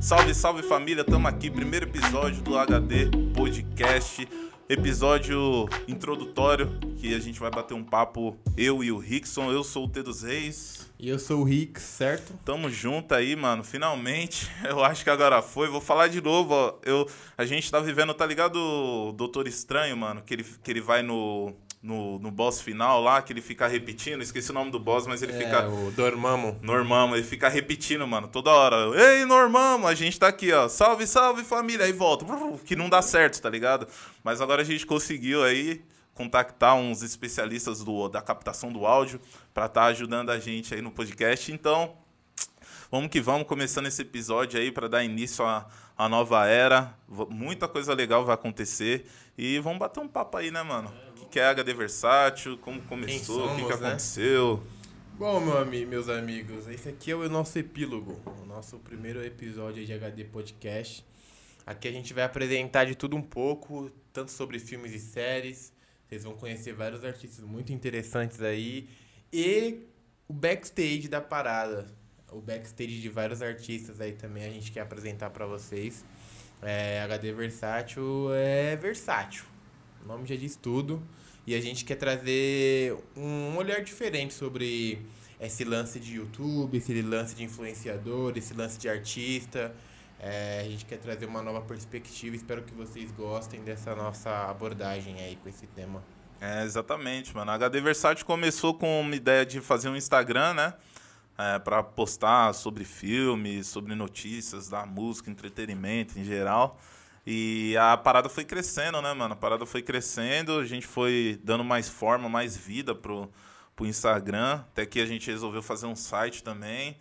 Salve, salve família, estamos aqui, primeiro episódio do HD Podcast, episódio introdutório que a gente vai bater um papo eu e o Rickson. Eu sou o T dos Reis. E eu sou o Rick, certo? Tamo junto aí, mano. Finalmente. Eu acho que agora foi. Vou falar de novo, ó. Eu, a gente tá vivendo, tá ligado? O Doutor Estranho, mano, que ele, que ele vai no no, no boss final lá, que ele fica repetindo, esqueci o nome do boss, mas ele é, fica. O Dormammu. Normamo, ele fica repetindo, mano, toda hora. Ei, Normamo, a gente tá aqui, ó. Salve, salve família. Aí volta. Que não dá certo, tá ligado? Mas agora a gente conseguiu aí contactar uns especialistas do, da captação do áudio para estar tá ajudando a gente aí no podcast. Então, vamos que vamos, começando esse episódio aí para dar início a, a nova era. Muita coisa legal vai acontecer. E vamos bater um papo aí, né, mano? O que é HD Versátil? Como começou? o que, que né? aconteceu? Bom, meu ami meus amigos, esse aqui é o nosso epílogo, o nosso primeiro episódio de HD Podcast. Aqui a gente vai apresentar de tudo um pouco, tanto sobre filmes e séries. Vocês vão conhecer vários artistas muito interessantes aí. E o backstage da parada. O backstage de vários artistas aí também a gente quer apresentar para vocês. É, HD Versátil é versátil. O nome já diz tudo. E a gente quer trazer um olhar diferente sobre esse lance de YouTube, esse lance de influenciador, esse lance de artista. É, a gente quer trazer uma nova perspectiva. Espero que vocês gostem dessa nossa abordagem aí com esse tema. É, exatamente, mano. A HD Versátil começou com uma ideia de fazer um Instagram, né? é, para postar sobre filmes, sobre notícias da música, entretenimento em geral. E a parada foi crescendo, né, mano? A parada foi crescendo, a gente foi dando mais forma, mais vida pro, pro Instagram. Até que a gente resolveu fazer um site também.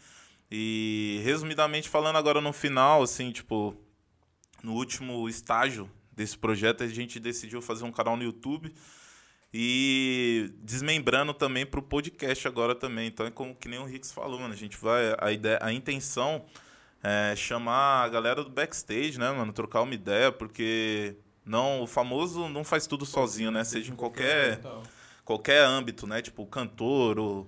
E resumidamente falando agora no final, assim, tipo, no último estágio desse projeto, a gente decidiu fazer um canal no YouTube e desmembrando também para o podcast agora também. Então é como que nem o Rix falou, mano. A gente vai. A, ideia, a intenção é chamar a galera do backstage, né, mano? Trocar uma ideia, porque não, o famoso não faz tudo sozinho, né? Seja em qualquer, qualquer âmbito, né? Tipo, o cantor, o,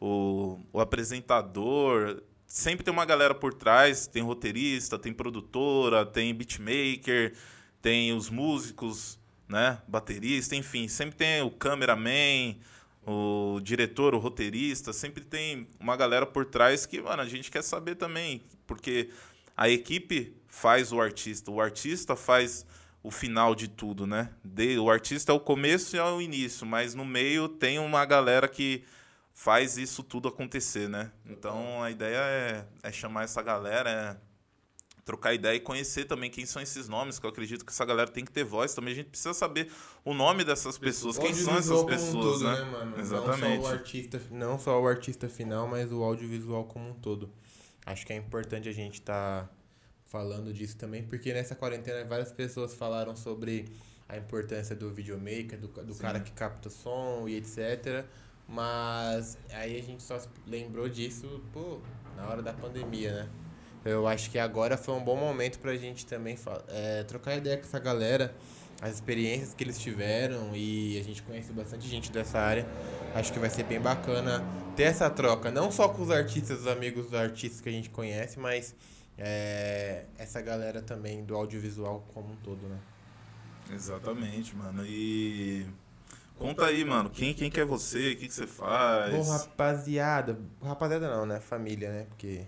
o, o apresentador. Sempre tem uma galera por trás, tem roteirista, tem produtora, tem beatmaker, tem os músicos né? Baterista, enfim, sempre tem o cameraman, o diretor, o roteirista, sempre tem uma galera por trás que, mano, a gente quer saber também, porque a equipe faz o artista, o artista faz o final de tudo, né? De, o artista é o começo e é o início, mas no meio tem uma galera que faz isso tudo acontecer, né? Então a ideia é, é chamar essa galera, é trocar ideia e conhecer também quem são esses nomes, que eu acredito que essa galera tem que ter voz. Também a gente precisa saber o nome dessas pessoas, quem são essas pessoas, né? né? Exatamente. Não só, o artista, não só o artista final, mas o audiovisual como um todo. Acho que é importante a gente estar tá falando disso também, porque nessa quarentena várias pessoas falaram sobre a importância do videomaker, do, do cara que capta som e etc. Mas aí a gente só lembrou disso, pô, na hora da pandemia, né? Eu acho que agora foi um bom momento pra gente também é, trocar ideia com essa galera, as experiências que eles tiveram e a gente conhece bastante gente dessa área. Acho que vai ser bem bacana ter essa troca, não só com os artistas, os amigos dos artistas que a gente conhece, mas é, essa galera também do audiovisual como um todo, né? Exatamente, mano. E Conta aí, mano, quem, quem que é você? O que, que você faz? Bom, rapaziada. Rapaziada não, né? Família, né? Porque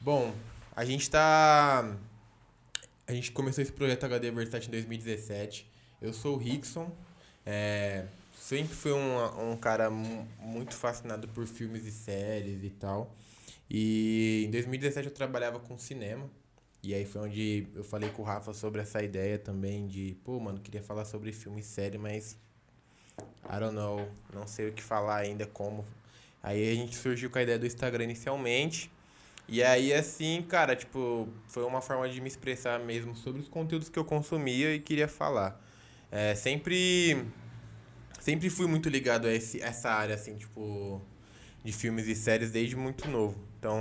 Bom, a gente tá. A gente começou esse projeto HD Versátil em 2017. Eu sou o Rickson. É, sempre fui um, um cara muito fascinado por filmes e séries e tal. E em 2017 eu trabalhava com cinema. E aí foi onde eu falei com o Rafa sobre essa ideia também de, pô, mano, queria falar sobre filme e série, mas I don't know, não sei o que falar ainda como. Aí a gente surgiu com a ideia do Instagram inicialmente. E aí, assim, cara, tipo, foi uma forma de me expressar mesmo sobre os conteúdos que eu consumia e queria falar. É, sempre. Sempre fui muito ligado a esse, essa área, assim, tipo, de filmes e séries desde muito novo. Então,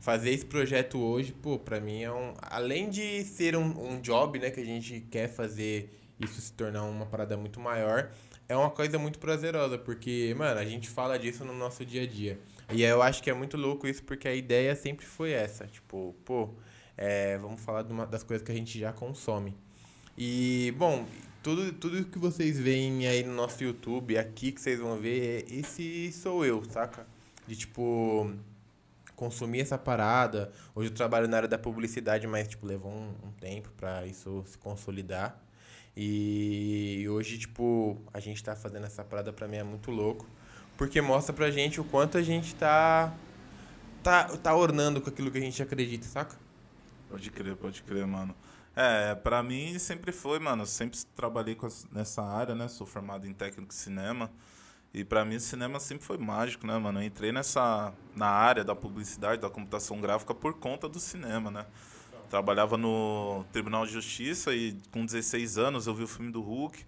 fazer esse projeto hoje, pô, pra mim é um. Além de ser um, um job, né, que a gente quer fazer isso se tornar uma parada muito maior, é uma coisa muito prazerosa, porque, mano, a gente fala disso no nosso dia a dia. E eu acho que é muito louco isso, porque a ideia sempre foi essa. Tipo, pô, é, vamos falar uma das coisas que a gente já consome. E, bom, tudo, tudo que vocês veem aí no nosso YouTube, aqui que vocês vão ver, esse sou eu, saca? De tipo, consumir essa parada. Hoje eu trabalho na área da publicidade, mas, tipo, levou um, um tempo para isso se consolidar. E hoje, tipo, a gente tá fazendo essa parada pra mim é muito louco. Porque mostra pra gente o quanto a gente tá. tá, tá ornando com aquilo que a gente acredita, saca? Pode crer, pode crer, mano. É, pra mim sempre foi, mano. Sempre trabalhei com nessa área, né? Sou formado em técnico de cinema. E pra mim o cinema sempre foi mágico, né, mano? Eu entrei nessa. na área da publicidade, da computação gráfica por conta do cinema, né? Trabalhava no Tribunal de Justiça e com 16 anos eu vi o filme do Hulk.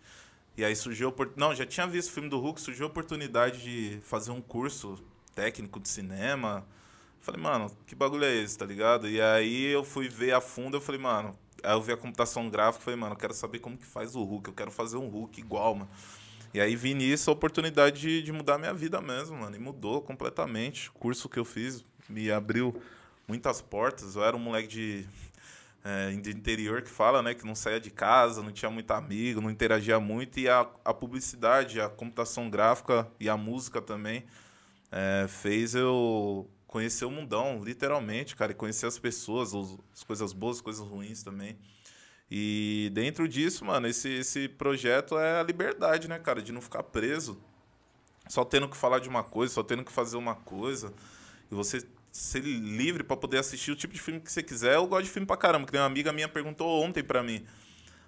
E aí surgiu a Não, já tinha visto o filme do Hulk, surgiu a oportunidade de fazer um curso técnico de cinema. Falei, mano, que bagulho é esse, tá ligado? E aí eu fui ver a fundo, eu falei, mano, aí eu vi a computação gráfica, falei, mano, eu quero saber como que faz o Hulk, eu quero fazer um Hulk igual, mano. E aí vi nisso a oportunidade de, de mudar minha vida mesmo, mano. E mudou completamente. O curso que eu fiz me abriu muitas portas. Eu era um moleque de é, de interior que fala, né, que não saía de casa, não tinha muito amigo, não interagia muito, e a, a publicidade, a computação gráfica e a música também é, fez eu conhecer o mundão, literalmente, cara, e conhecer as pessoas, os, as coisas boas, as coisas ruins também. E dentro disso, mano, esse, esse projeto é a liberdade, né, cara, de não ficar preso, só tendo que falar de uma coisa, só tendo que fazer uma coisa, e você ser livre para poder assistir o tipo de filme que você quiser. Eu gosto de filme pra caramba. Que uma amiga minha perguntou ontem pra mim.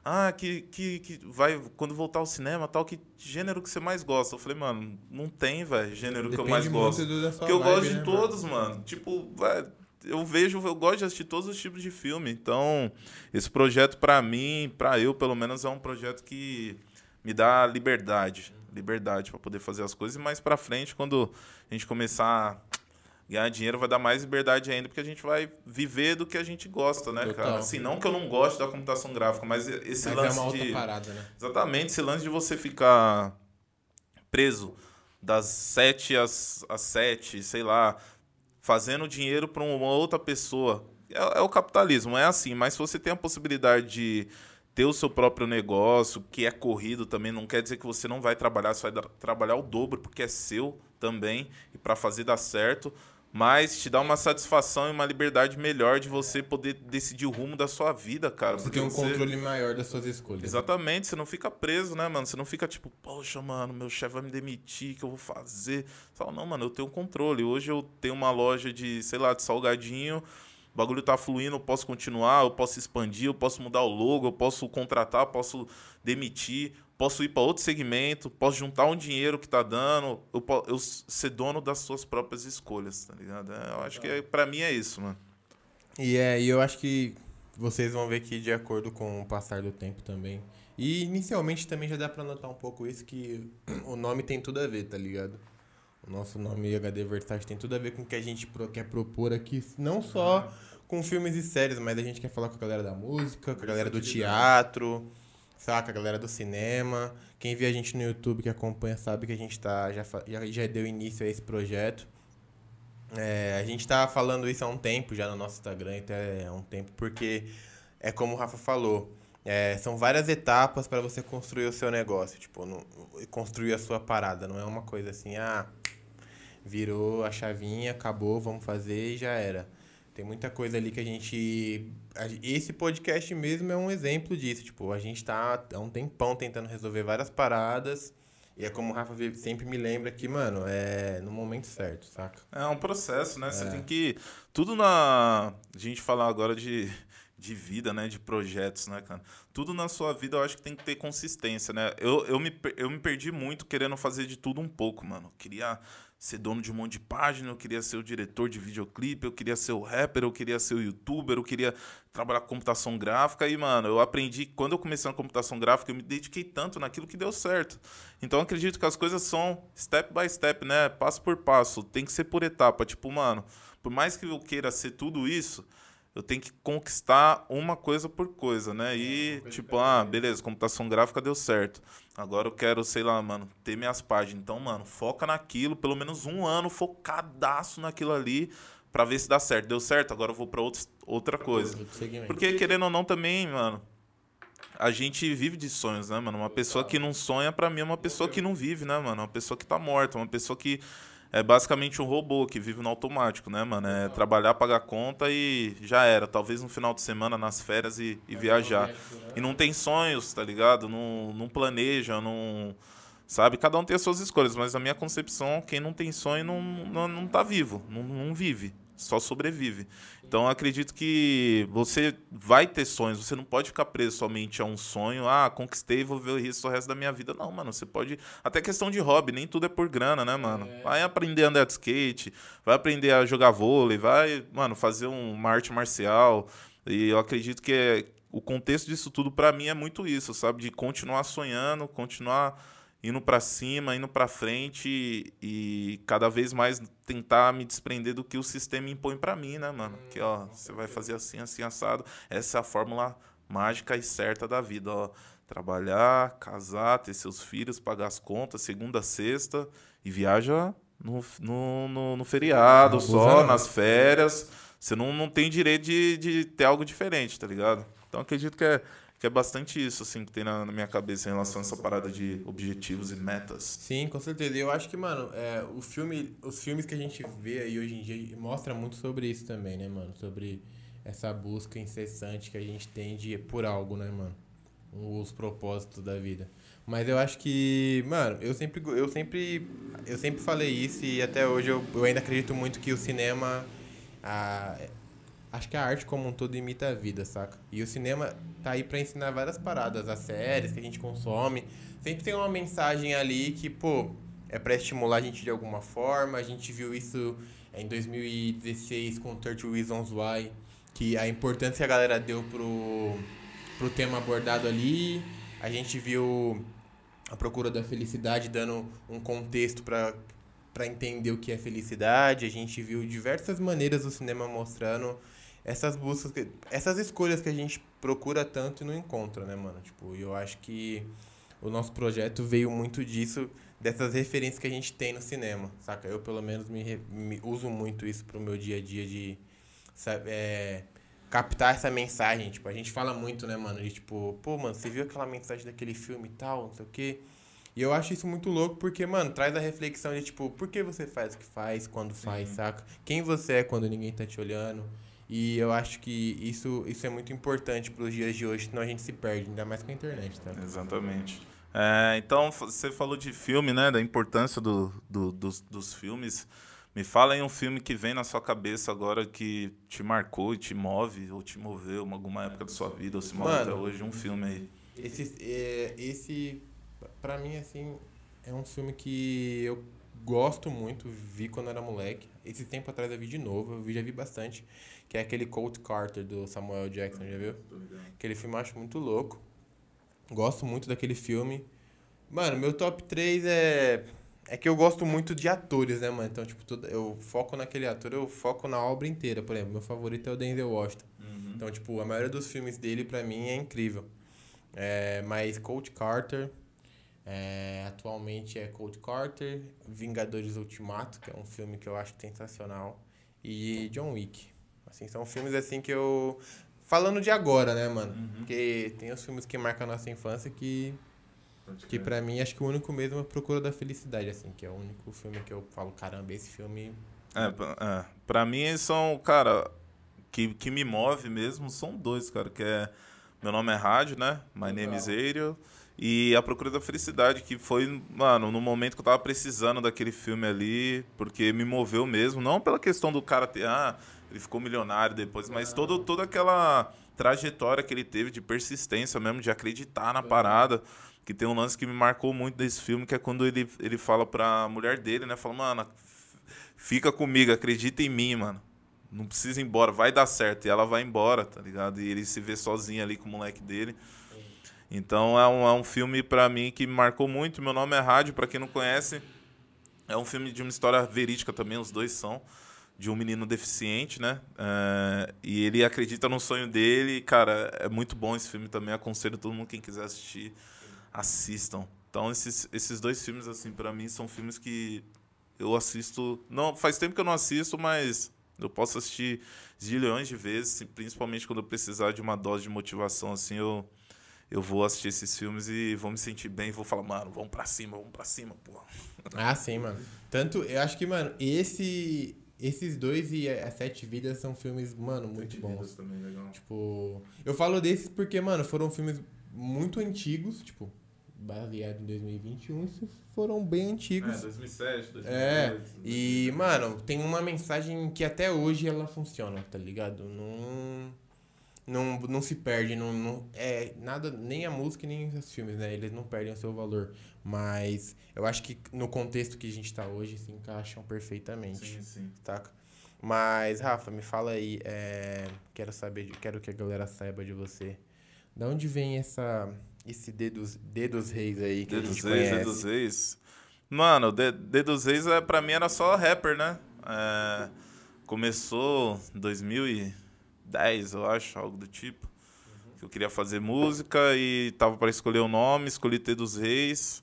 Ah, que, que, que vai, quando voltar ao cinema, tal, que gênero que você mais gosta? Eu falei, mano, não tem, velho, gênero Depende que eu mais gosto. Porque eu vibe, gosto de né, todos, mano. mano. Tipo, velho, eu vejo, eu gosto de assistir todos os tipos de filme. Então, esse projeto, para mim, para eu, pelo menos, é um projeto que me dá liberdade. Liberdade para poder fazer as coisas. E mais pra frente, quando a gente começar ganhar dinheiro vai dar mais liberdade ainda, porque a gente vai viver do que a gente gosta, né, Total. cara? Assim, não que eu não goste da computação gráfica, mas esse mas lance é uma outra de. Parada, né? Exatamente, esse lance de você ficar preso das 7 às, às 7, sei lá, fazendo dinheiro para uma outra pessoa. É, é o capitalismo, é assim, mas se você tem a possibilidade de ter o seu próprio negócio, que é corrido também, não quer dizer que você não vai trabalhar, você vai trabalhar o dobro, porque é seu também, e para fazer dar certo mas te dá uma satisfação e uma liberdade melhor de você poder decidir o rumo da sua vida, cara. Você tem um você... controle maior das suas escolhas. Exatamente, você não fica preso, né, mano? Você não fica tipo, poxa, mano, meu chefe vai me demitir, o que eu vou fazer? Você fala, não, mano, eu tenho controle. Hoje eu tenho uma loja de, sei lá, de salgadinho, o bagulho tá fluindo, eu posso continuar, eu posso expandir, eu posso mudar o logo, eu posso contratar, eu posso demitir posso ir para outro segmento, posso juntar um dinheiro que tá dando, eu, eu ser dono das suas próprias escolhas, tá ligado? É, eu acho que é, para mim é isso, mano. E é, e eu acho que vocês vão ver que de acordo com o passar do tempo também. E inicialmente também já dá para notar um pouco isso que o nome tem tudo a ver, tá ligado? O nosso nome HD Versátil tem tudo a ver com o que a gente quer propor aqui, não só com filmes e séries, mas a gente quer falar com a galera da música, com a galera do teatro, saca? A galera do cinema. Quem vê a gente no YouTube que acompanha sabe que a gente tá, já, já, já deu início a esse projeto. É, a gente tá falando isso há um tempo já no nosso Instagram, até há um tempo, porque é como o Rafa falou. É, são várias etapas para você construir o seu negócio, tipo, no, construir a sua parada. Não é uma coisa assim, ah, virou a chavinha, acabou, vamos fazer e já era. Tem muita coisa ali que a gente. Esse podcast mesmo é um exemplo disso. Tipo, a gente tá há um tempão tentando resolver várias paradas. E é como o Rafa sempre me lembra que, mano, é no momento certo, saca? É um processo, né? É. Você tem que. Tudo na. A gente falar agora de, de vida, né? De projetos, né, cara? Tudo na sua vida eu acho que tem que ter consistência, né? Eu, eu, me, eu me perdi muito querendo fazer de tudo um pouco, mano. Eu queria ser dono de um monte de página, eu queria ser o diretor de videoclipe, eu queria ser o rapper, eu queria ser o youtuber, eu queria trabalhar com computação gráfica. E, mano, eu aprendi, quando eu comecei na computação gráfica, eu me dediquei tanto naquilo que deu certo. Então, acredito que as coisas são step by step, né? Passo por passo. Tem que ser por etapa. Tipo, mano, por mais que eu queira ser tudo isso, eu tenho que conquistar uma coisa por coisa, né? E, tipo, ah, beleza, computação gráfica deu certo. Agora eu quero, sei lá, mano, ter minhas páginas. Então, mano, foca naquilo, pelo menos um ano focadaço naquilo ali, pra ver se dá certo. Deu certo, agora eu vou pra outro, outra coisa. Porque, querendo ou não, também, mano, a gente vive de sonhos, né, mano? Uma pessoa que não sonha, pra mim, é uma pessoa que não vive, né, mano? Uma pessoa que tá morta, uma pessoa que é basicamente um robô que vive no automático, né, mano? É trabalhar, pagar conta e já era. Talvez no final de semana, nas férias e, e viajar. Né? E não tem sonhos, tá ligado? Não, não planeja, não. Sabe? Cada um tem as suas escolhas, mas a minha concepção, quem não tem sonho não, não, não tá vivo, não, não vive só sobrevive. Então acredito que você vai ter sonhos, você não pode ficar preso somente a um sonho, ah, conquistei, vou ver isso o resto da minha vida. Não, mano, você pode. Até questão de hobby, nem tudo é por grana, né, mano? É. Vai aprender a andar de skate, vai aprender a jogar vôlei, vai, mano, fazer uma arte marcial. E eu acredito que é, o contexto disso tudo para mim é muito isso, sabe? De continuar sonhando, continuar indo para cima, indo para frente e, cada vez mais tentar me desprender do que o sistema impõe para mim, né, mano? Que ó, você vai fazer assim, assim assado. Essa é a fórmula mágica e certa da vida, ó. Trabalhar, casar, ter seus filhos, pagar as contas, segunda, sexta e viaja no, no, no, no feriado não, só, nas férias. Você não, não tem direito de, de ter algo diferente, tá ligado? Então acredito que é que é bastante isso, assim, que tem na, na minha cabeça em relação a essa parada de objetivos e metas. Sim, com certeza. E eu acho que, mano, é, o filme, os filmes que a gente vê aí hoje em dia mostra muito sobre isso também, né, mano? Sobre essa busca incessante que a gente tem de por algo, né, mano? Os propósitos da vida. Mas eu acho que, mano, eu sempre, eu sempre, eu sempre falei isso e até hoje eu, eu ainda acredito muito que o cinema, a, acho que a arte como um todo imita a vida, saca? E o cinema tá aí para ensinar várias paradas, as séries que a gente consome, sempre tem uma mensagem ali que, pô, é para estimular a gente de alguma forma. A gente viu isso em 2016 com 30 Reasons Why, que a importância que a galera deu pro, pro tema abordado ali. A gente viu a procura da felicidade dando um contexto para para entender o que é felicidade. A gente viu diversas maneiras do cinema mostrando essas buscas, essas escolhas que a gente procura tanto e não encontra, né, mano? Tipo, eu acho que o nosso projeto veio muito disso, dessas referências que a gente tem no cinema, saca? Eu, pelo menos, me, me uso muito isso pro meu dia a dia de, sabe, é, captar essa mensagem. Tipo, a gente fala muito, né, mano? De tipo, pô, mano, você viu aquela mensagem daquele filme e tal, não sei o quê. E eu acho isso muito louco porque, mano, traz a reflexão de, tipo, por que você faz o que faz, quando faz, uhum. saca? Quem você é quando ninguém tá te olhando. E eu acho que isso, isso é muito importante para os dias de hoje, senão a gente se perde, ainda mais com a internet, tá? Exatamente. É, então, você falou de filme, né? Da importância do, do, dos, dos filmes. Me fala em um filme que vem na sua cabeça agora que te marcou e te move, ou te moveu em alguma época da sua vida, ou se move Mano, até hoje, um filme aí. Esse, é, esse, pra mim, assim, é um filme que eu gosto muito, vi quando era moleque. Esse tempo atrás eu vi de novo, eu já vi bastante que é aquele Colt Carter do Samuel Jackson, já viu? Aquele filme eu acho muito louco. Gosto muito daquele filme. Mano, meu top 3 é. É que eu gosto muito de atores, né, mano? Então, tipo, tudo, eu foco naquele ator, eu foco na obra inteira. Por exemplo, meu favorito é o Denzel Washington. Uhum. Então, tipo, a maioria dos filmes dele, pra mim, é incrível. É, mas Colt Carter, é, atualmente é Colt Carter, Vingadores Ultimato, que é um filme que eu acho sensacional, e John Wick. Assim, são filmes assim que eu. Falando de agora, né, mano? Uhum. Porque tem os filmes que marcam a nossa infância que. Que pra mim, acho que o único mesmo é Procura da Felicidade, assim, que é o único filme que eu falo, caramba, esse filme. É, é pra mim são, cara, que, que me move mesmo são dois, cara, que é Meu Nome é Rádio, né? My Name is Ariel. E A Procura da Felicidade, que foi, mano, no momento que eu tava precisando daquele filme ali, porque me moveu mesmo, não pela questão do cara ter, ah, ele ficou milionário depois, mas todo, toda aquela trajetória que ele teve de persistência mesmo, de acreditar na parada. Que tem um lance que me marcou muito desse filme, que é quando ele, ele fala pra mulher dele, né? Fala, mano, fica comigo, acredita em mim, mano. Não precisa ir embora, vai dar certo. E ela vai embora, tá ligado? E ele se vê sozinho ali com o moleque dele. Então é um, é um filme para mim que marcou muito. Meu nome é Rádio, para quem não conhece. É um filme de uma história verídica também, os dois são de um menino deficiente, né? É, e ele acredita no sonho dele. Cara, é muito bom esse filme também. Aconselho todo mundo, quem quiser assistir, assistam. Então, esses, esses dois filmes, assim, para mim, são filmes que eu assisto. Não, faz tempo que eu não assisto, mas eu posso assistir zilhões de vezes, principalmente quando eu precisar de uma dose de motivação, assim, eu, eu vou assistir esses filmes e vou me sentir bem, vou falar, mano, vamos pra cima, vamos pra cima, pô. Ah, sim, mano. Tanto, eu acho que, mano, esse, esses dois e As Sete Vidas são filmes, mano, muito Sete bons. Vidas também, legal. Tipo, eu falo desses porque, mano, foram filmes muito antigos, tipo, baseado em 2021, isso foram bem antigos. É, 2007, 2008. É, e, mano, tem uma mensagem que até hoje ela funciona, tá ligado? Não, não, não se perde, não, não, é nada, nem a música nem os filmes, né? Eles não perdem o seu valor. Mas eu acho que no contexto que a gente tá hoje se encaixam perfeitamente, Sim, sim. saca? Mas, Rafa, me fala aí, é, quero saber, de- quero que a galera saiba de você. Da onde vem essa, esse dedos, dedos reis aí que a Dedos gente Reis, conhece? Dedos Reis. Mano, De- Dedos Reis é, pra mim era só rapper, né? É, começou em 2010, eu acho, algo do tipo. Que eu queria fazer música e tava para escolher o nome, escolhi Dedos Reis.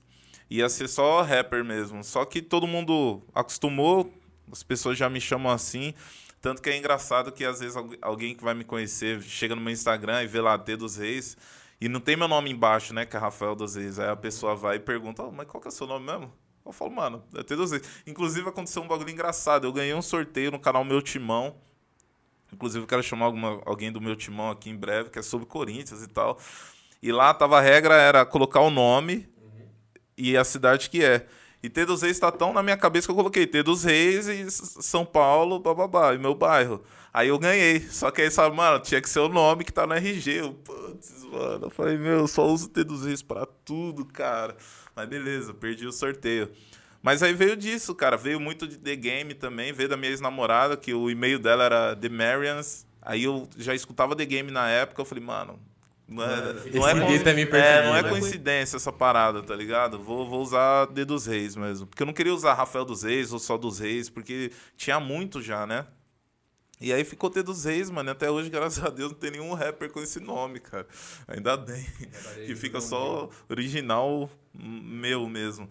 Ia ser só rapper mesmo. Só que todo mundo acostumou, as pessoas já me chamam assim. Tanto que é engraçado que às vezes algu- alguém que vai me conhecer chega no meu Instagram e vê lá Dedos Reis. E não tem meu nome embaixo, né? Que é Rafael dos Reis. Aí a pessoa vai e pergunta, "Ô, mas qual que é o seu nome mesmo? Eu falo, mano, é T dos Reis. Inclusive aconteceu um bagulho engraçado. Eu ganhei um sorteio no canal Meu Timão. Inclusive, quero chamar alguma, alguém do meu timão aqui em breve, que é sobre Corinthians e tal. E lá tava a regra era colocar o nome e a cidade que é. E T dos Reis está tão na minha cabeça que eu coloquei T dos Reis e São Paulo, bababá, e meu bairro. Aí eu ganhei. Só que aí, sabe, mano, tinha que ser o nome que tá no RG. Eu, putz, mano. Eu falei, meu, eu só uso T dos Reis pra tudo, cara. Mas beleza, perdi o sorteio. Mas aí veio disso, cara. Veio muito de The Game também. Veio da minha ex-namorada, que o e-mail dela era The Marians. Aí eu já escutava The Game na época. Eu falei, mano. Não é, não é, coinc- dia também é, percebi, não é coincidência essa parada, tá ligado? Vou, vou usar D dos Reis mesmo. Porque eu não queria usar Rafael dos Reis ou só dos Reis, porque tinha muito já, né? E aí ficou T dos Reis, mano. Até hoje, graças a Deus, não tem nenhum rapper com esse nome, cara. Ainda bem. Que fica só original meu mesmo.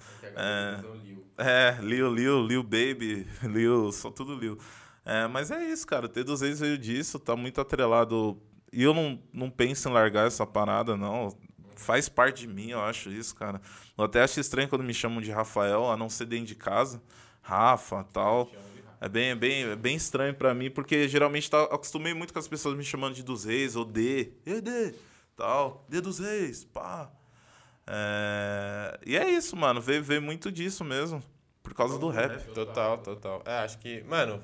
É, Lil, Lil, Lil Baby, Lil, só tudo Lil. É, mas é isso, cara. T dos Reis veio disso, tá muito atrelado. E eu não, não penso em largar essa parada, não. Faz parte de mim, eu acho isso, cara. Eu até acho estranho quando me chamam de Rafael, a não ser dentro de casa. Rafa, tal. É bem, é bem, é bem estranho pra mim, porque geralmente tá, acostumei muito com as pessoas me chamando de dos reis, ou D, e D, tal, D dos reis, pá. É, E é isso, mano, veio, veio muito disso mesmo, por causa do rap. Total, total. É, acho que, mano,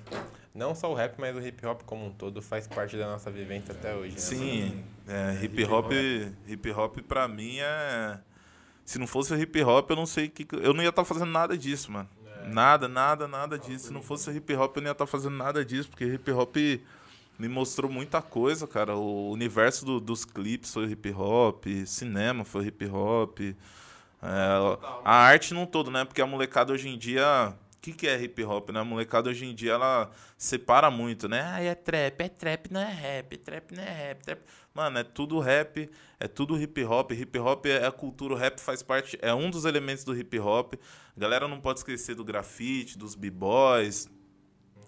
não só o rap, mas o hip hop como um todo faz parte da nossa vivência até hoje, né? Sim, é, hip hop, hip hop pra mim é. Se não fosse o hip hop, eu não sei que. Eu não ia estar fazendo nada disso, mano. Nada, nada, nada disso. Se não fosse hip hop, eu não ia estar fazendo nada disso, porque hip hop me mostrou muita coisa, cara. O universo do- dos clipes foi hip hop, cinema foi hip hop. é, a arte num todo, né? Porque a molecada hoje em dia. Que, que é hip hop, né? A molecada hoje em dia ela separa muito, né? Ah, é trap, é trap, não é rap, trap não é rap, trap. Mano, é tudo rap, é tudo hip hop. Hip hop é a cultura, o rap faz parte, é um dos elementos do hip hop. A galera não pode esquecer do grafite, dos b-boys,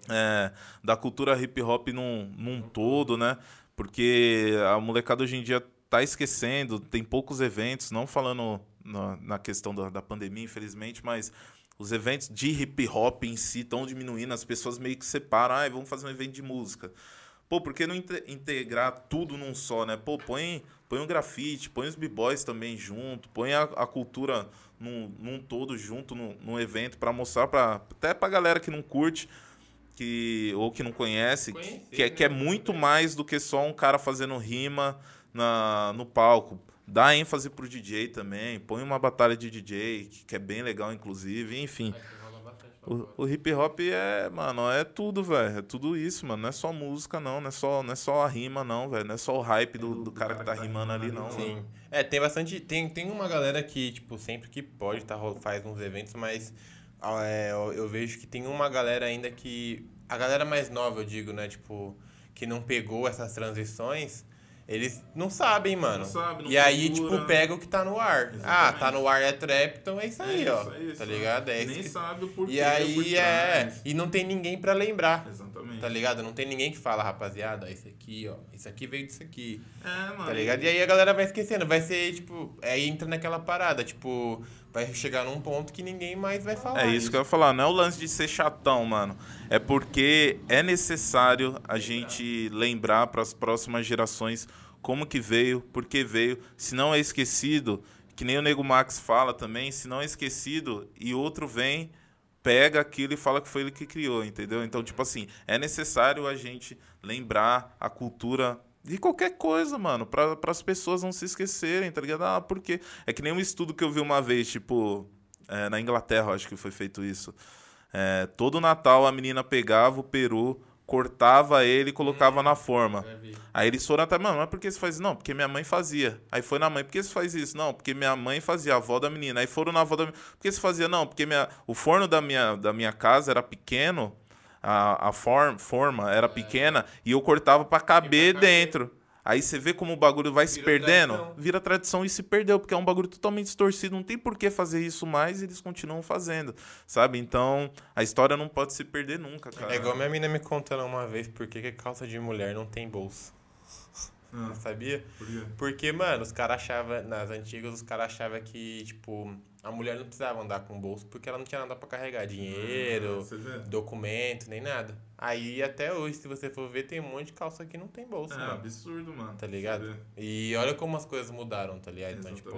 é, da cultura hip hop num, num todo, né? Porque a molecada hoje em dia tá esquecendo, tem poucos eventos, não falando na, na questão da, da pandemia, infelizmente, mas os eventos de hip hop em si estão diminuindo, as pessoas meio que separam, ah, vamos fazer um evento de música. Pô, por que não inte- integrar tudo num só, né? Pô, põe, põe um grafite, põe os b-boys também junto, põe a, a cultura num, num todo junto num, num evento para mostrar para até pra galera que não curte que ou que não conhece, Conhecer, que, é, que é né? muito mais do que só um cara fazendo rima na, no palco. Dá ênfase pro DJ também, põe uma batalha de DJ, que, é bem legal, inclusive, enfim. O, o hip hop é, mano, é tudo, velho. É tudo isso, mano. Não é só música, não. Não é só, não é só a rima, não, velho. Não é só o hype do, do cara que tá rimando ali, não. mano. Sim. É, tem bastante. Tem, tem uma galera que, tipo, sempre que pode, tá, faz uns eventos, mas é, eu, eu vejo que tem uma galera ainda que a galera mais nova, eu digo, né? Tipo, que não pegou essas transições, eles não sabem, mano. Não sabe, não e aí, tipo, pega o que tá no ar. Exatamente. Ah, tá no ar é trap, então é isso aí, é ó. é isso, tá ligado? É Nem que... sabe o porquê. E aí é. E não tem ninguém pra lembrar. Exatamente. Tá ligado? Não tem ninguém que fala, rapaziada, esse aqui, ó. Isso aqui veio disso aqui. É, mano. Tá ligado? E aí a galera vai esquecendo. Vai ser, tipo. Aí entra naquela parada, tipo. Vai chegar num ponto que ninguém mais vai falar. É isso, isso. que eu ia falar. Não é o lance de ser chatão, mano. É porque é necessário a gente lembrar para as próximas gerações como que veio, por que veio. Se não é esquecido, que nem o Nego Max fala também, se não é esquecido e outro vem, pega aquilo e fala que foi ele que criou, entendeu? Então, tipo assim, é necessário a gente lembrar a cultura de qualquer coisa, mano, para as pessoas não se esquecerem, tá ligado? Ah, porque é que nem um estudo que eu vi uma vez, tipo, é, na Inglaterra, acho que foi feito isso. É, todo Natal a menina pegava o peru, cortava ele e colocava hum, na forma. Aí eles foram até, mano, mas por que você faz isso? Não, porque minha mãe fazia. Aí foi na mãe, por que você faz isso? Não, porque minha mãe fazia, a avó da menina. Aí foram na avó da menina, por que você fazia? Não, porque minha, o forno da minha, da minha casa era pequeno, a, a form, forma era é. pequena, e eu cortava para caber dentro. Aí você vê como o bagulho vai vira se perdendo, tradição. vira tradição e se perdeu, porque é um bagulho totalmente distorcido, não tem por que fazer isso mais e eles continuam fazendo, sabe? Então, a história não pode se perder nunca, cara. É igual minha menina me contando uma vez por que, que calça de mulher não tem bolsa. Ah, sabia? Por quê? Porque, mano, os caras achavam, nas antigas, os caras achavam que, tipo, a mulher não precisava andar com bolso porque ela não tinha nada para carregar dinheiro, ah, documento, nem nada. Aí até hoje, se você for ver, tem um monte de calça que não tem bolso, é, mano. absurdo, mano. Tá ligado? E olha como as coisas mudaram, tá ligado? Então, tipo,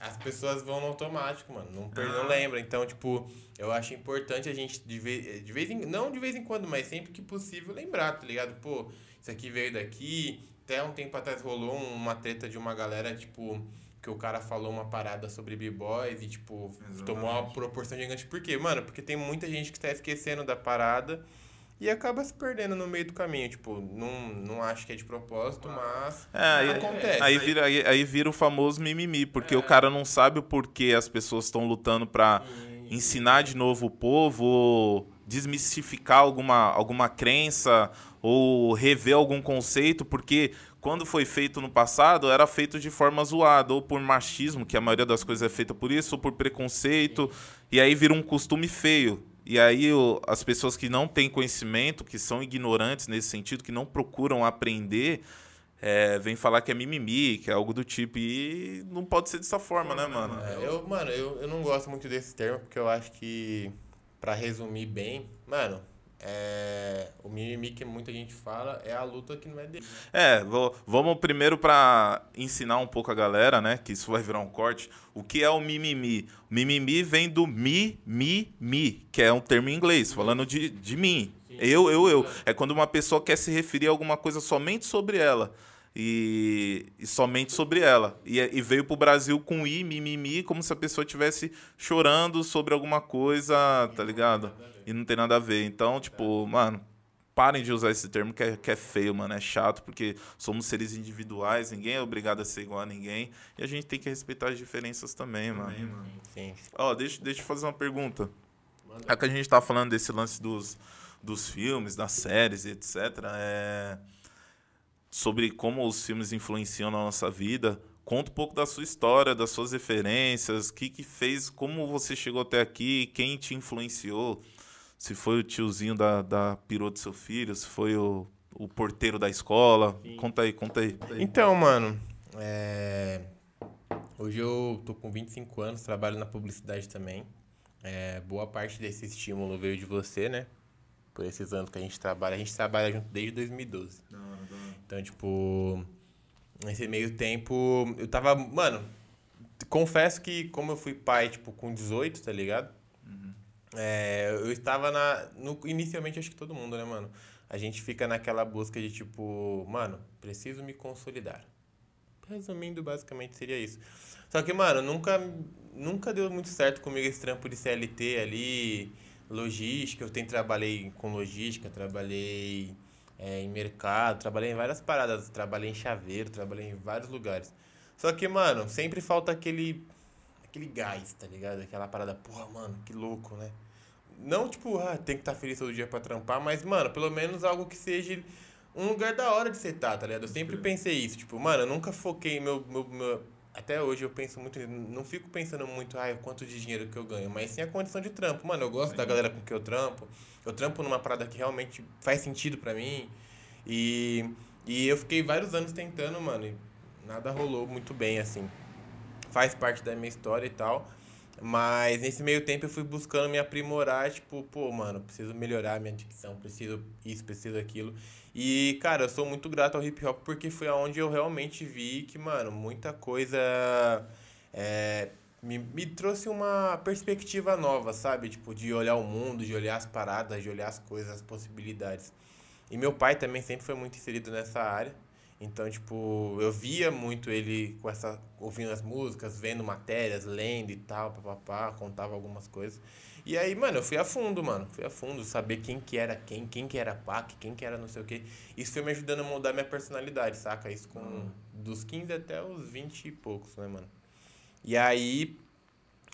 as pessoas vão no automático, mano. Não, per... ah. não lembra. Então, tipo, eu acho importante a gente, de vez, de vez em... Não de vez em quando, mas sempre que possível, lembrar, tá ligado? Pô, isso aqui veio daqui até um tempo atrás rolou uma treta de uma galera, tipo, que o cara falou uma parada sobre b-boys e, tipo, Exatamente. tomou uma proporção gigante. Por quê? Mano, porque tem muita gente que tá esquecendo da parada e acaba se perdendo no meio do caminho. Tipo, não, não acho que é de propósito, mas é, aí, acontece. Aí vira, aí, aí vira o famoso mimimi, porque é. o cara não sabe o porquê as pessoas estão lutando pra ensinar de novo o povo, ou desmistificar alguma, alguma crença ou rever algum conceito, porque quando foi feito no passado era feito de forma zoada, ou por machismo, que a maioria das coisas é feita por isso, ou por preconceito, e aí vira um costume feio. E aí as pessoas que não têm conhecimento, que são ignorantes nesse sentido, que não procuram aprender, é, vem falar que é mimimi, que é algo do tipo. E não pode ser dessa forma, né, mano? É, eu, mano, eu, eu não gosto muito desse termo, porque eu acho que, para resumir bem, mano, é, o mimimi que muita gente fala é a luta que não é dele. É, vou, vamos primeiro para ensinar um pouco a galera, né? Que isso vai virar um corte. O que é o mimimi? O mimimi vem do mi, mi, mi, que é um termo em inglês, falando de, de mim. Sim, eu, eu, eu. É quando uma pessoa quer se referir a alguma coisa somente sobre ela. E, e, somente sobre ela. E, e veio pro Brasil com i, mimimi, como se a pessoa estivesse chorando sobre alguma coisa, tá ligado? E não tem nada a ver. Então, tipo, mano, parem de usar esse termo que é, que é feio, mano. É chato, porque somos seres individuais, ninguém é obrigado a ser igual a ninguém. E a gente tem que respeitar as diferenças também, mano. Também, mano. Sim. Ó, deixa, deixa eu fazer uma pergunta. É que a gente tá falando desse lance dos, dos filmes, das séries etc. É... Sobre como os filmes influenciam na nossa vida. Conta um pouco da sua história, das suas referências, o que, que fez, como você chegou até aqui, quem te influenciou se foi o tiozinho da, da perua do seu filho, se foi o, o porteiro da escola. Sim. Conta aí, conta aí. Então, mano, é... hoje eu tô com 25 anos, trabalho na publicidade também. É, boa parte desse estímulo veio de você, né? Por esses anos que a gente trabalha. A gente trabalha junto desde 2012. Não, não. Então, tipo, nesse meio tempo, eu tava. Mano, confesso que como eu fui pai, tipo, com 18, tá ligado? É, eu estava na. No, inicialmente, acho que todo mundo, né, mano? A gente fica naquela busca de tipo, mano, preciso me consolidar. Resumindo, basicamente seria isso. Só que, mano, nunca, nunca deu muito certo comigo esse trampo de CLT ali, logística. Eu tenho, trabalhei com logística, trabalhei é, em mercado, trabalhei em várias paradas, trabalhei em chaveiro, trabalhei em vários lugares. Só que, mano, sempre falta aquele aquele gás, tá ligado? Aquela parada, porra, mano, que louco, né? Não, tipo, ah, tem que estar tá feliz todo dia pra trampar, mas, mano, pelo menos algo que seja um lugar da hora de você estar, tá, tá ligado? Eu sempre pensei isso, tipo, mano, eu nunca foquei meu, meu, meu até hoje eu penso muito, não fico pensando muito, ah, quanto de dinheiro que eu ganho, mas sim a condição de trampo. Mano, eu gosto sim. da galera com que eu trampo. Eu trampo numa parada que realmente faz sentido para mim. E, e eu fiquei vários anos tentando, mano, e nada rolou muito bem, assim. Faz parte da minha história e tal. Mas nesse meio tempo eu fui buscando me aprimorar, tipo, pô, mano, preciso melhorar minha dicção, preciso isso, preciso aquilo. E, cara, eu sou muito grato ao hip hop porque foi aonde eu realmente vi que, mano, muita coisa é, me, me trouxe uma perspectiva nova, sabe? Tipo, de olhar o mundo, de olhar as paradas, de olhar as coisas, as possibilidades. E meu pai também sempre foi muito inserido nessa área. Então, tipo, eu via muito ele com essa ouvindo as músicas, vendo matérias, lendo e tal, papapá, contava algumas coisas. E aí, mano, eu fui a fundo, mano. Fui a fundo, saber quem que era quem, quem que era PAC, quem que era não sei o quê. Isso foi me ajudando a moldar minha personalidade, saca? Isso com uhum. dos 15 até os 20 e poucos, né, mano? E aí,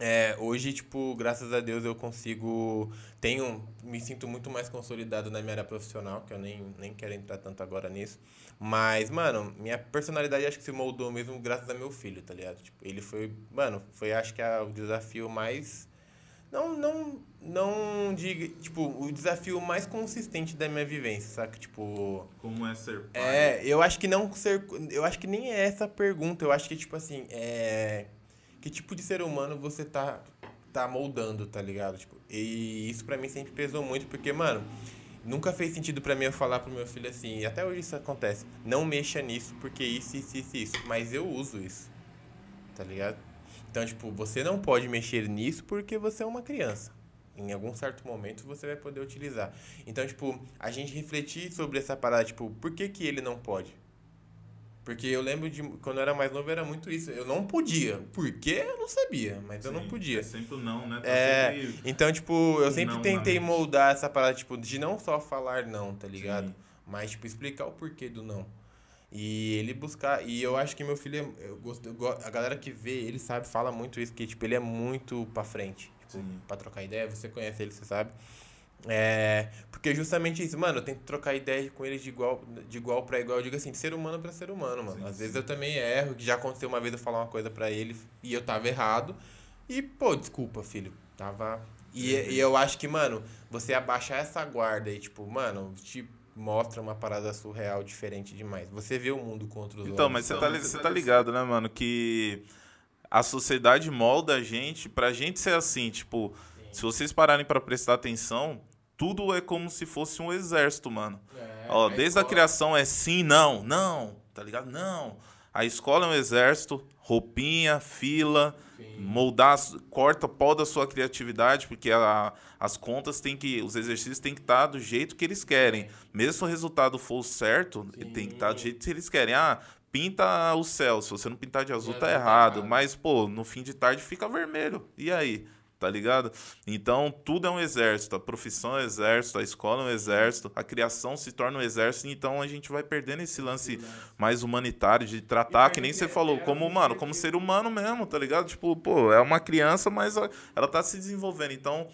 é, hoje, tipo, graças a Deus eu consigo. Tenho. Me sinto muito mais consolidado na minha área profissional, que eu nem, nem quero entrar tanto agora nisso. Mas, mano, minha personalidade acho que se moldou mesmo graças a meu filho, tá ligado? Tipo, ele foi. Mano, foi acho que é o desafio mais. Não, não, não diga. Tipo, o desafio mais consistente da minha vivência, saca? Tipo. Como é ser pai? É, eu acho que não ser. Eu acho que nem é essa a pergunta. Eu acho que, tipo assim, é que tipo de ser humano você tá, tá moldando, tá ligado? Tipo, e isso para mim sempre pesou muito, porque, mano, nunca fez sentido para mim eu falar pro meu filho assim, e até hoje isso acontece, não mexa nisso, porque isso, isso, isso, isso. Mas eu uso isso, tá ligado? Então, tipo, você não pode mexer nisso porque você é uma criança. Em algum certo momento você vai poder utilizar. Então, tipo, a gente refletir sobre essa parada, tipo, por que, que ele não pode? Porque eu lembro de quando eu era mais novo era muito isso. Eu não podia. Por quê? Eu não sabia, mas Sim, eu não podia. É sempre não, né? Tá é, sempre... então, tipo, eu sempre tentei moldar essa parada, tipo, de não só falar não, tá ligado? Sim. Mas, tipo, explicar o porquê do não. E ele buscar. E eu acho que meu filho é. Eu gosto, a galera que vê ele sabe, fala muito isso, que, tipo, ele é muito pra frente. Tipo, Sim. pra trocar ideia. Você conhece ele, você sabe. É, porque justamente isso, mano, eu tento trocar ideia com eles de igual, de igual para igual. Eu digo assim, de ser humano para ser humano, mano. Sim, Às sim. vezes eu também erro, que já aconteceu uma vez eu falar uma coisa para ele e eu tava errado. E, pô, desculpa, filho. Tava. E, e eu acho que, mano, você abaixar essa guarda e, tipo, mano, te mostra uma parada surreal diferente demais. Você vê o mundo contra os Então, mas você tá, você tá ligado, né, mano, que a sociedade molda a gente pra gente ser assim, tipo. Se vocês pararem para prestar atenção, tudo é como se fosse um exército, mano. É, Ó, desde a criação é sim, não, não, tá ligado? Não. A escola é um exército, roupinha, fila, Sim. moldar, corta, poda a sua criatividade, porque a, as contas tem que, os exercícios têm que estar do jeito que eles querem. Mesmo se o resultado for certo, Sim. tem que estar do jeito que eles querem. Ah, pinta o céu, se você não pintar de azul, tá, tá errado. Mas, pô, no fim de tarde fica vermelho. E aí? Tá ligado? Então, tudo é um exército, a profissão é um exército, a escola é um exército, a criação se torna um exército, então a gente vai perdendo esse lance mais humanitário de tratar, que nem você falou, como, mano, como ser humano mesmo, tá ligado? Tipo, pô, é uma criança, mas ela tá se desenvolvendo, então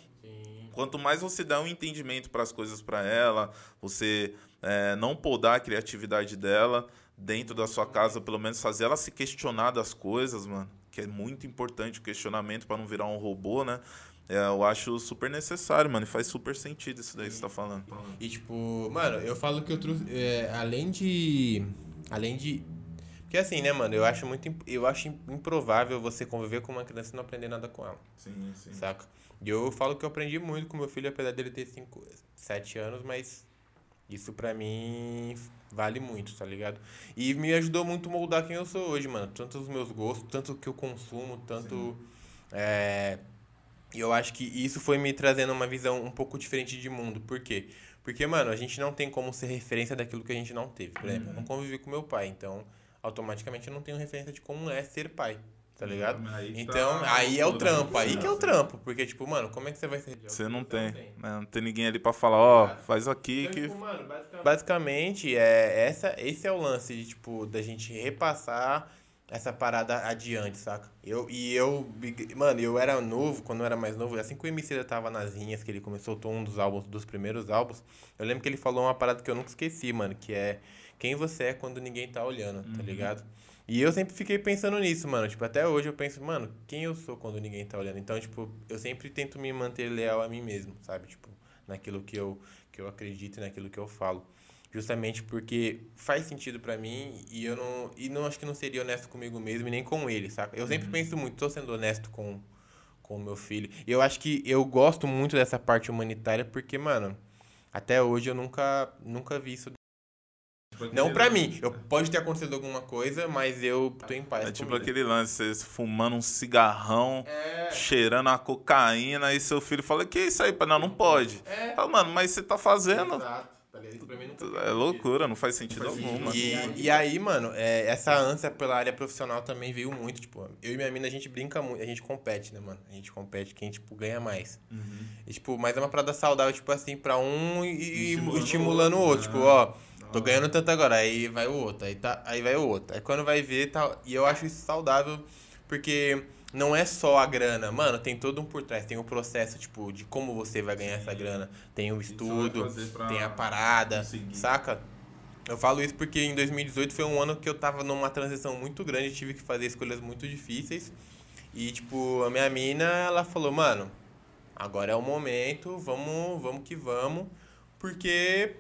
quanto mais você dá um entendimento para as coisas para ela, você é, não podar a criatividade dela dentro da sua casa, pelo menos fazer ela se questionar das coisas, mano que é muito importante o questionamento para não virar um robô, né? É, eu acho super necessário, mano. E faz super sentido isso daí que você tá falando. E tipo, mano, eu falo que eu trouxe. É, além de. Além de. Porque assim, né, mano, eu acho muito. Eu acho improvável você conviver com uma criança e não aprender nada com ela. Sim, sim. Saca? E eu falo que eu aprendi muito com meu filho, apesar dele ter 5, 7 anos, mas isso pra mim vale muito, tá ligado? E me ajudou muito a moldar quem eu sou hoje, mano. Tanto os meus gostos, tanto o que eu consumo, tanto. É, eu acho que isso foi me trazendo uma visão um pouco diferente de mundo. Por quê? Porque, mano, a gente não tem como ser referência daquilo que a gente não teve. Por exemplo, uhum. eu não convivi com meu pai, então automaticamente eu não tenho referência de como é ser pai. Tá ligado? Aí então, tá aí é o trampo, aí que é o trampo. Porque, tipo, mano, como é que você vai ser Você não tem. Não tem. Né? não tem ninguém ali pra falar, ó, oh, faz aqui então, que. Tipo, mano, basicamente, basicamente, é, essa, esse é o lance de, tipo, da gente repassar essa parada adiante, saca? Eu, e eu, mano, eu era novo, quando eu era mais novo, assim que o MC tava nas linhas, que ele começou, soltou um dos álbuns, dos primeiros álbuns, eu lembro que ele falou uma parada que eu nunca esqueci, mano, que é quem você é quando ninguém tá olhando, tá uhum. ligado? E eu sempre fiquei pensando nisso, mano. Tipo, até hoje eu penso, mano, quem eu sou quando ninguém tá olhando? Então, tipo, eu sempre tento me manter leal a mim mesmo, sabe? Tipo, naquilo que eu, que eu acredito e naquilo que eu falo justamente porque faz sentido para mim e eu não e não acho que não seria honesto comigo mesmo e nem com ele, saca? Eu sempre uhum. penso muito, tô sendo honesto com com o meu filho. E eu acho que eu gosto muito dessa parte humanitária porque, mano, até hoje eu nunca nunca vi isso não pra mim. Eu, pode ter acontecido alguma coisa, mas eu tô em paz. É tipo aquele lance, vocês fumando um cigarrão, é... cheirando a cocaína, e seu filho fala, que isso aí? Não, não pode. É... Fala, mano, mas você tá fazendo. Exato. Tá Isso pra mim nunca é loucura, não faz sentido não faz algum, mano. E, e aí, mano, é, essa ânsia pela área profissional também veio muito, tipo, eu e minha mina, a gente brinca muito, a gente compete, né, mano? A gente compete quem, tipo, ganha mais. Uhum. E, tipo, mas é uma parada saudável, tipo assim, pra um e estimulando, estimulando o outro. Tipo, ó, tô ganhando tanto agora, aí vai o outro, aí, tá, aí vai o outro. Aí quando vai ver, tá... E eu acho isso saudável, porque não é só a grana. Mano, tem todo um por trás. Tem o um processo, tipo, de como você vai ganhar Sim. essa grana. Tem o estudo, tem a parada, conseguir. saca? Eu falo isso porque em 2018 foi um ano que eu tava numa transição muito grande, tive que fazer escolhas muito difíceis. E, tipo, a minha mina, ela falou, mano, agora é o momento, vamos, vamos que vamos, porque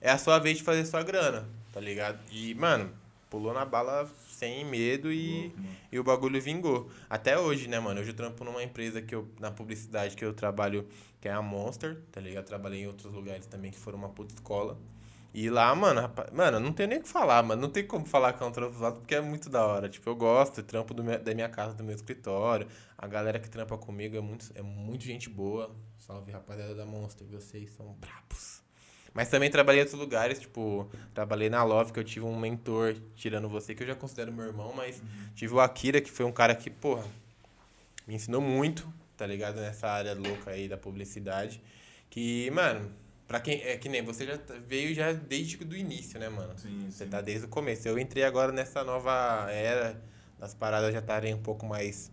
é a sua vez de fazer sua grana, tá ligado? E, mano, pulou na bala sem medo e, e o bagulho vingou. Até hoje, né, mano? Hoje eu trampo numa empresa que eu, na publicidade que eu trabalho, que é a Monster, tá ligado? Trabalhei em outros lugares também que foram uma puta escola. E lá, mano, rapaz, mano, não tem nem o que falar, mano. Não tem como falar que é um trampo lá, porque é muito da hora. Tipo, eu gosto, trampo do meu, da minha casa, do meu escritório. A galera que trampa comigo é muito, é muito gente boa. Salve, rapaziada da Monster, vocês são brabos. Mas também trabalhei em outros lugares, tipo, trabalhei na Love, que eu tive um mentor, tirando você, que eu já considero meu irmão, mas uhum. tive o Akira, que foi um cara que, porra, me ensinou muito, tá ligado? Nessa área louca aí da publicidade. Que, mano, pra quem. É que nem você já veio já desde do início, né, mano? Sim, você sim. tá desde o começo. Eu entrei agora nessa nova era, das paradas já estarem um pouco mais,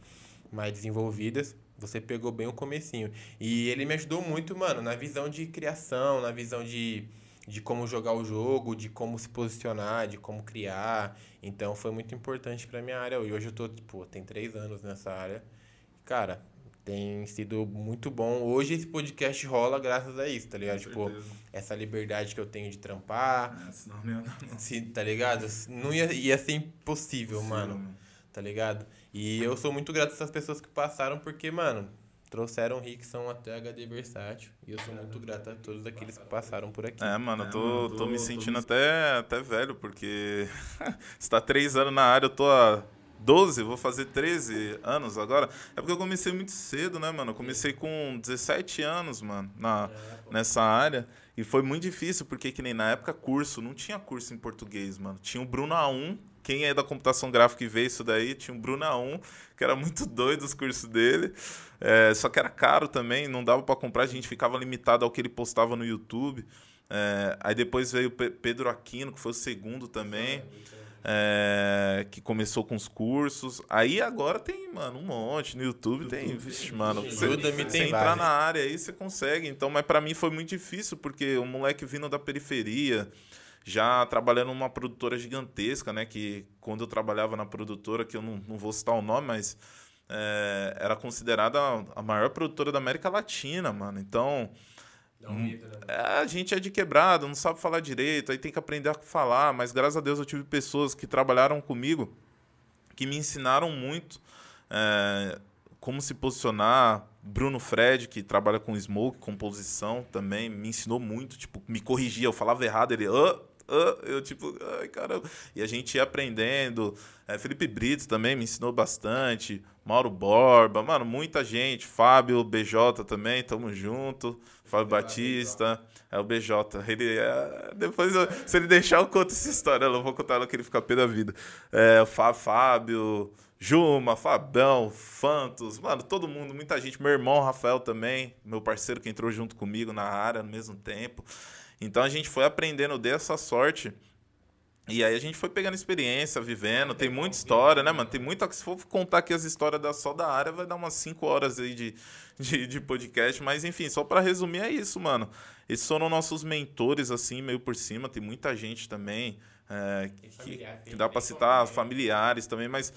mais desenvolvidas. Você pegou bem o comecinho. E ele me ajudou muito, mano, na visão de criação, na visão de, de como jogar o jogo, de como se posicionar, de como criar. Então foi muito importante pra minha área. E hoje eu tô, tipo, tem três anos nessa área. Cara, tem sido muito bom. Hoje esse podcast rola graças a isso, tá ligado? tipo, essa liberdade que eu tenho de trampar. É, senão não ia dar, não. Se, tá ligado? Não ia, ia ser impossível, Sim, mano. mano. Tá ligado? E eu sou muito grato a essas pessoas que passaram, porque, mano, trouxeram Rickson até HD Versátil. E eu sou muito grato a todos aqueles que passaram por aqui. É, mano, eu tô, tô me sentindo até, até velho, porque você tá três anos na área, eu tô há 12, vou fazer 13 anos agora. É porque eu comecei muito cedo, né, mano? Eu comecei com 17 anos, mano, na, nessa área. E foi muito difícil, porque que nem na época curso, não tinha curso em português, mano. Tinha o Bruno A1, quem é da computação gráfica e vê isso daí, tinha um Bruno A1, que era muito doido os cursos dele. É, só que era caro também, não dava para comprar, a gente ficava limitado ao que ele postava no YouTube. É, aí depois veio o Pedro Aquino, que foi o segundo também. É, que começou com os cursos. Aí agora tem, mano, um monte. No YouTube, YouTube tem, vixe, mano. Você, você entrar na área aí, você consegue. Então, mas para mim foi muito difícil, porque o moleque vindo da periferia, já trabalhando numa produtora gigantesca, né? Que quando eu trabalhava na produtora, que eu não, não vou citar o nome, mas é, era considerada a maior produtora da América Latina, mano. Então. Medo, né? é, a gente é de quebrado, não sabe falar direito, aí tem que aprender a falar, mas graças a Deus eu tive pessoas que trabalharam comigo que me ensinaram muito é, como se posicionar. Bruno Fred, que trabalha com smoke, composição também, me ensinou muito, tipo, me corrigia, eu falava errado, ele, oh, uh, eu tipo, ai caramba. E a gente ia aprendendo. É, Felipe Brito também me ensinou bastante. Mauro Borba, mano, muita gente. Fábio, BJ também, tamo junto. Fábio Batista, é o BJ. Ele é, depois, eu, se ele deixar, eu conto essa história. Eu não vou contar ela que ele fica pé da vida. É, Fábio. Juma, Fabão, Fantos, mano, todo mundo, muita gente. Meu irmão Rafael também, meu parceiro que entrou junto comigo na área no mesmo tempo. Então a gente foi aprendendo dessa sorte E aí a gente foi pegando experiência, vivendo, tem muita história, né, mano? Tem muita. Se for contar aqui as histórias da, só da área, vai dar umas 5 horas aí de, de, de, podcast. Mas enfim, só para resumir, é isso, mano. Esses foram nossos mentores, assim, meio por cima. Tem muita gente também. É, que, que, dá para citar, familiares também, mas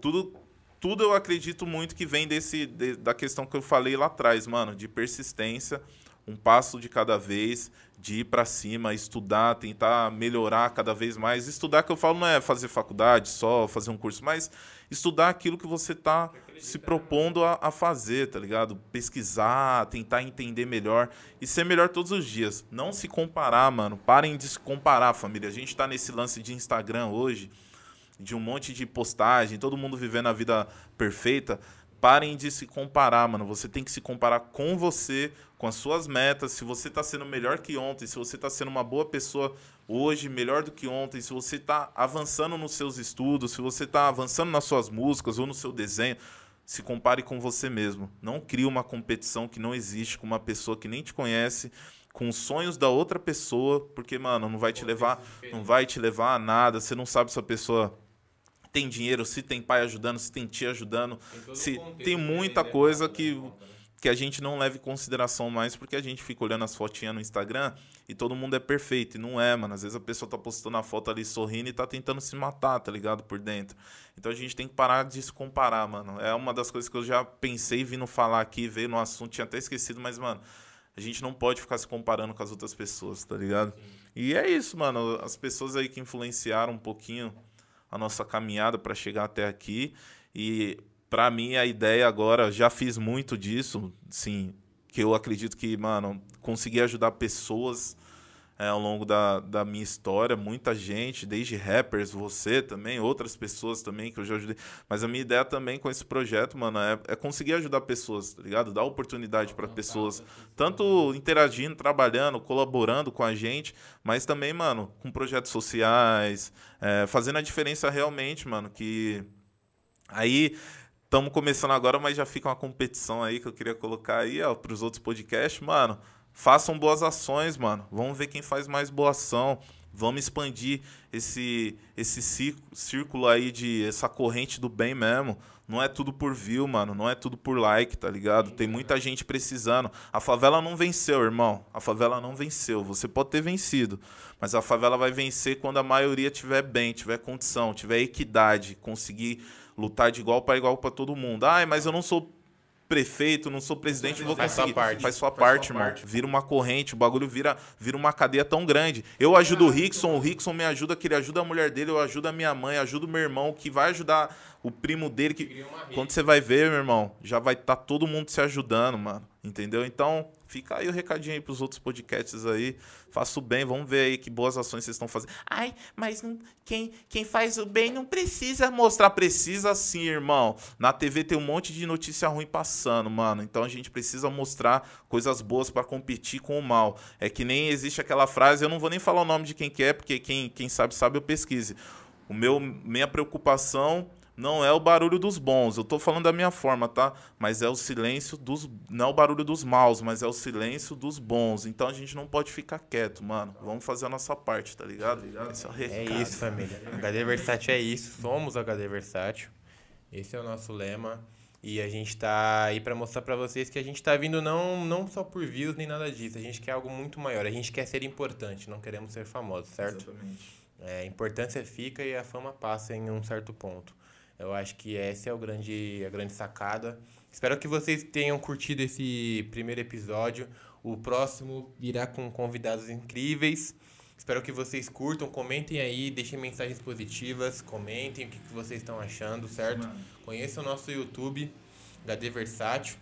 tudo. Tudo eu acredito muito que vem desse de, da questão que eu falei lá atrás, mano, de persistência, um passo de cada vez, de ir para cima, estudar, tentar melhorar cada vez mais. Estudar, que eu falo, não é fazer faculdade só, fazer um curso, mas estudar aquilo que você está se propondo a, a, fazer, tá ligado? Pesquisar, tentar entender melhor e ser melhor todos os dias. Não se comparar, mano. Parem de se comparar, família. A gente está nesse lance de Instagram hoje, de um monte de postagem, todo mundo vivendo a vida perfeita. Parem de se comparar, mano. Você tem que se comparar com você, com as suas metas. Se você está sendo melhor que ontem, se você está sendo uma boa pessoa hoje, melhor do que ontem, se você está avançando nos seus estudos, se você está avançando nas suas músicas ou no seu desenho, se compare com você mesmo. Não crie uma competição que não existe com uma pessoa que nem te conhece, com os sonhos da outra pessoa, porque, mano, não vai te levar, não vai te levar a nada. Você não sabe se a pessoa tem dinheiro, se tem pai ajudando, se tem tia ajudando, tem se tem muita coisa que, né? Que a gente não leva em consideração mais porque a gente fica olhando as fotinhas no Instagram e todo mundo é perfeito. E não é, mano. Às vezes a pessoa tá postando a foto ali sorrindo e tá tentando se matar, tá ligado? Por dentro. Então a gente tem que parar de se comparar, mano. É uma das coisas que eu já pensei vindo falar aqui, veio no assunto, tinha até esquecido, mas, mano, a gente não pode ficar se comparando com as outras pessoas, tá ligado? E é isso, mano. As pessoas aí que influenciaram um pouquinho a nossa caminhada para chegar até aqui. E para mim a ideia agora, já fiz muito disso, sim, que eu acredito que, mano, consegui ajudar pessoas é, ao longo da, da minha história, muita gente, desde rappers, você também, outras pessoas também que eu já ajudei. Mas a minha ideia também com esse projeto, mano, é, é conseguir ajudar pessoas, tá ligado? Dar oportunidade para pessoas, tanto interagindo, trabalhando, colaborando com a gente, mas também, mano, com projetos sociais, é, fazendo a diferença realmente, mano, que aí estamos começando agora, mas já fica uma competição aí que eu queria colocar aí, ó, para os outros podcasts, mano. Façam boas ações, mano. Vamos ver quem faz mais boa ação. Vamos expandir esse esse círculo aí de essa corrente do bem mesmo. Não é tudo por view, mano. Não é tudo por like, tá ligado? Tem muita gente precisando. A favela não venceu, irmão. A favela não venceu. Você pode ter vencido, mas a favela vai vencer quando a maioria tiver bem, tiver condição, tiver equidade, conseguir lutar de igual para igual para todo mundo. Ai, mas eu não sou prefeito, não sou presidente, não vou conseguir. Faz sua parte. Faz sua parte, irmão. Vira uma corrente, o bagulho vira, vira uma cadeia tão grande. Eu ajudo o Rickson, o Rickson me ajuda, que ele ajuda a mulher dele, eu ajudo a minha mãe, ajudo o meu irmão, que vai ajudar o primo dele. que Quando você vai ver, meu irmão, já vai estar tá todo mundo se ajudando, mano. Entendeu? Então, Fica aí o recadinho aí pros outros podcasts aí. Faço bem, vamos ver aí que boas ações vocês estão fazendo. Ai, mas não, quem, quem faz o bem não precisa mostrar. Precisa sim, irmão. Na TV tem um monte de notícia ruim passando, mano. Então a gente precisa mostrar coisas boas para competir com o mal. É que nem existe aquela frase, eu não vou nem falar o nome de quem que é, porque quem, quem sabe, sabe, eu pesquise. O meu, minha preocupação não é o barulho dos bons. Eu tô falando da minha forma, tá? Mas é o silêncio dos. Não é o barulho dos maus, mas é o silêncio dos bons. Então a gente não pode ficar quieto, mano. Vamos fazer a nossa parte, tá ligado? Esse é, o recado. é isso, família. HD Versátil é isso. Somos HD Versátil. Esse é o nosso lema. E a gente tá aí para mostrar para vocês que a gente tá vindo não, não só por views nem nada disso. A gente quer algo muito maior. A gente quer ser importante, não queremos ser famosos, certo? Exatamente. É, a importância fica e a fama passa em um certo ponto. Eu acho que essa é o grande, a grande sacada. Espero que vocês tenham curtido esse primeiro episódio. O próximo virá com convidados incríveis. Espero que vocês curtam, comentem aí, deixem mensagens positivas, comentem o que, que vocês estão achando, certo? Mano. Conheçam o nosso YouTube, HD Versátil.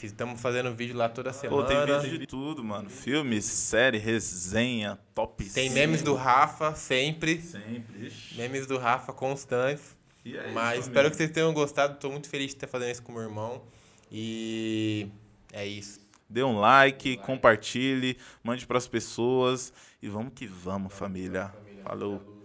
Estamos fazendo vídeo lá toda semana. Pô, tem vídeo de tudo, mano. Filmes, série, resenha, top Tem memes do Rafa, sempre. Sempre. Memes do Rafa constantes. É Mas isso, espero que vocês tenham gostado. Estou muito feliz de estar fazendo isso com meu irmão. E é isso. Dê um like, like. compartilhe, mande para as pessoas. E vamos que vamos, vamos família. família. Falou.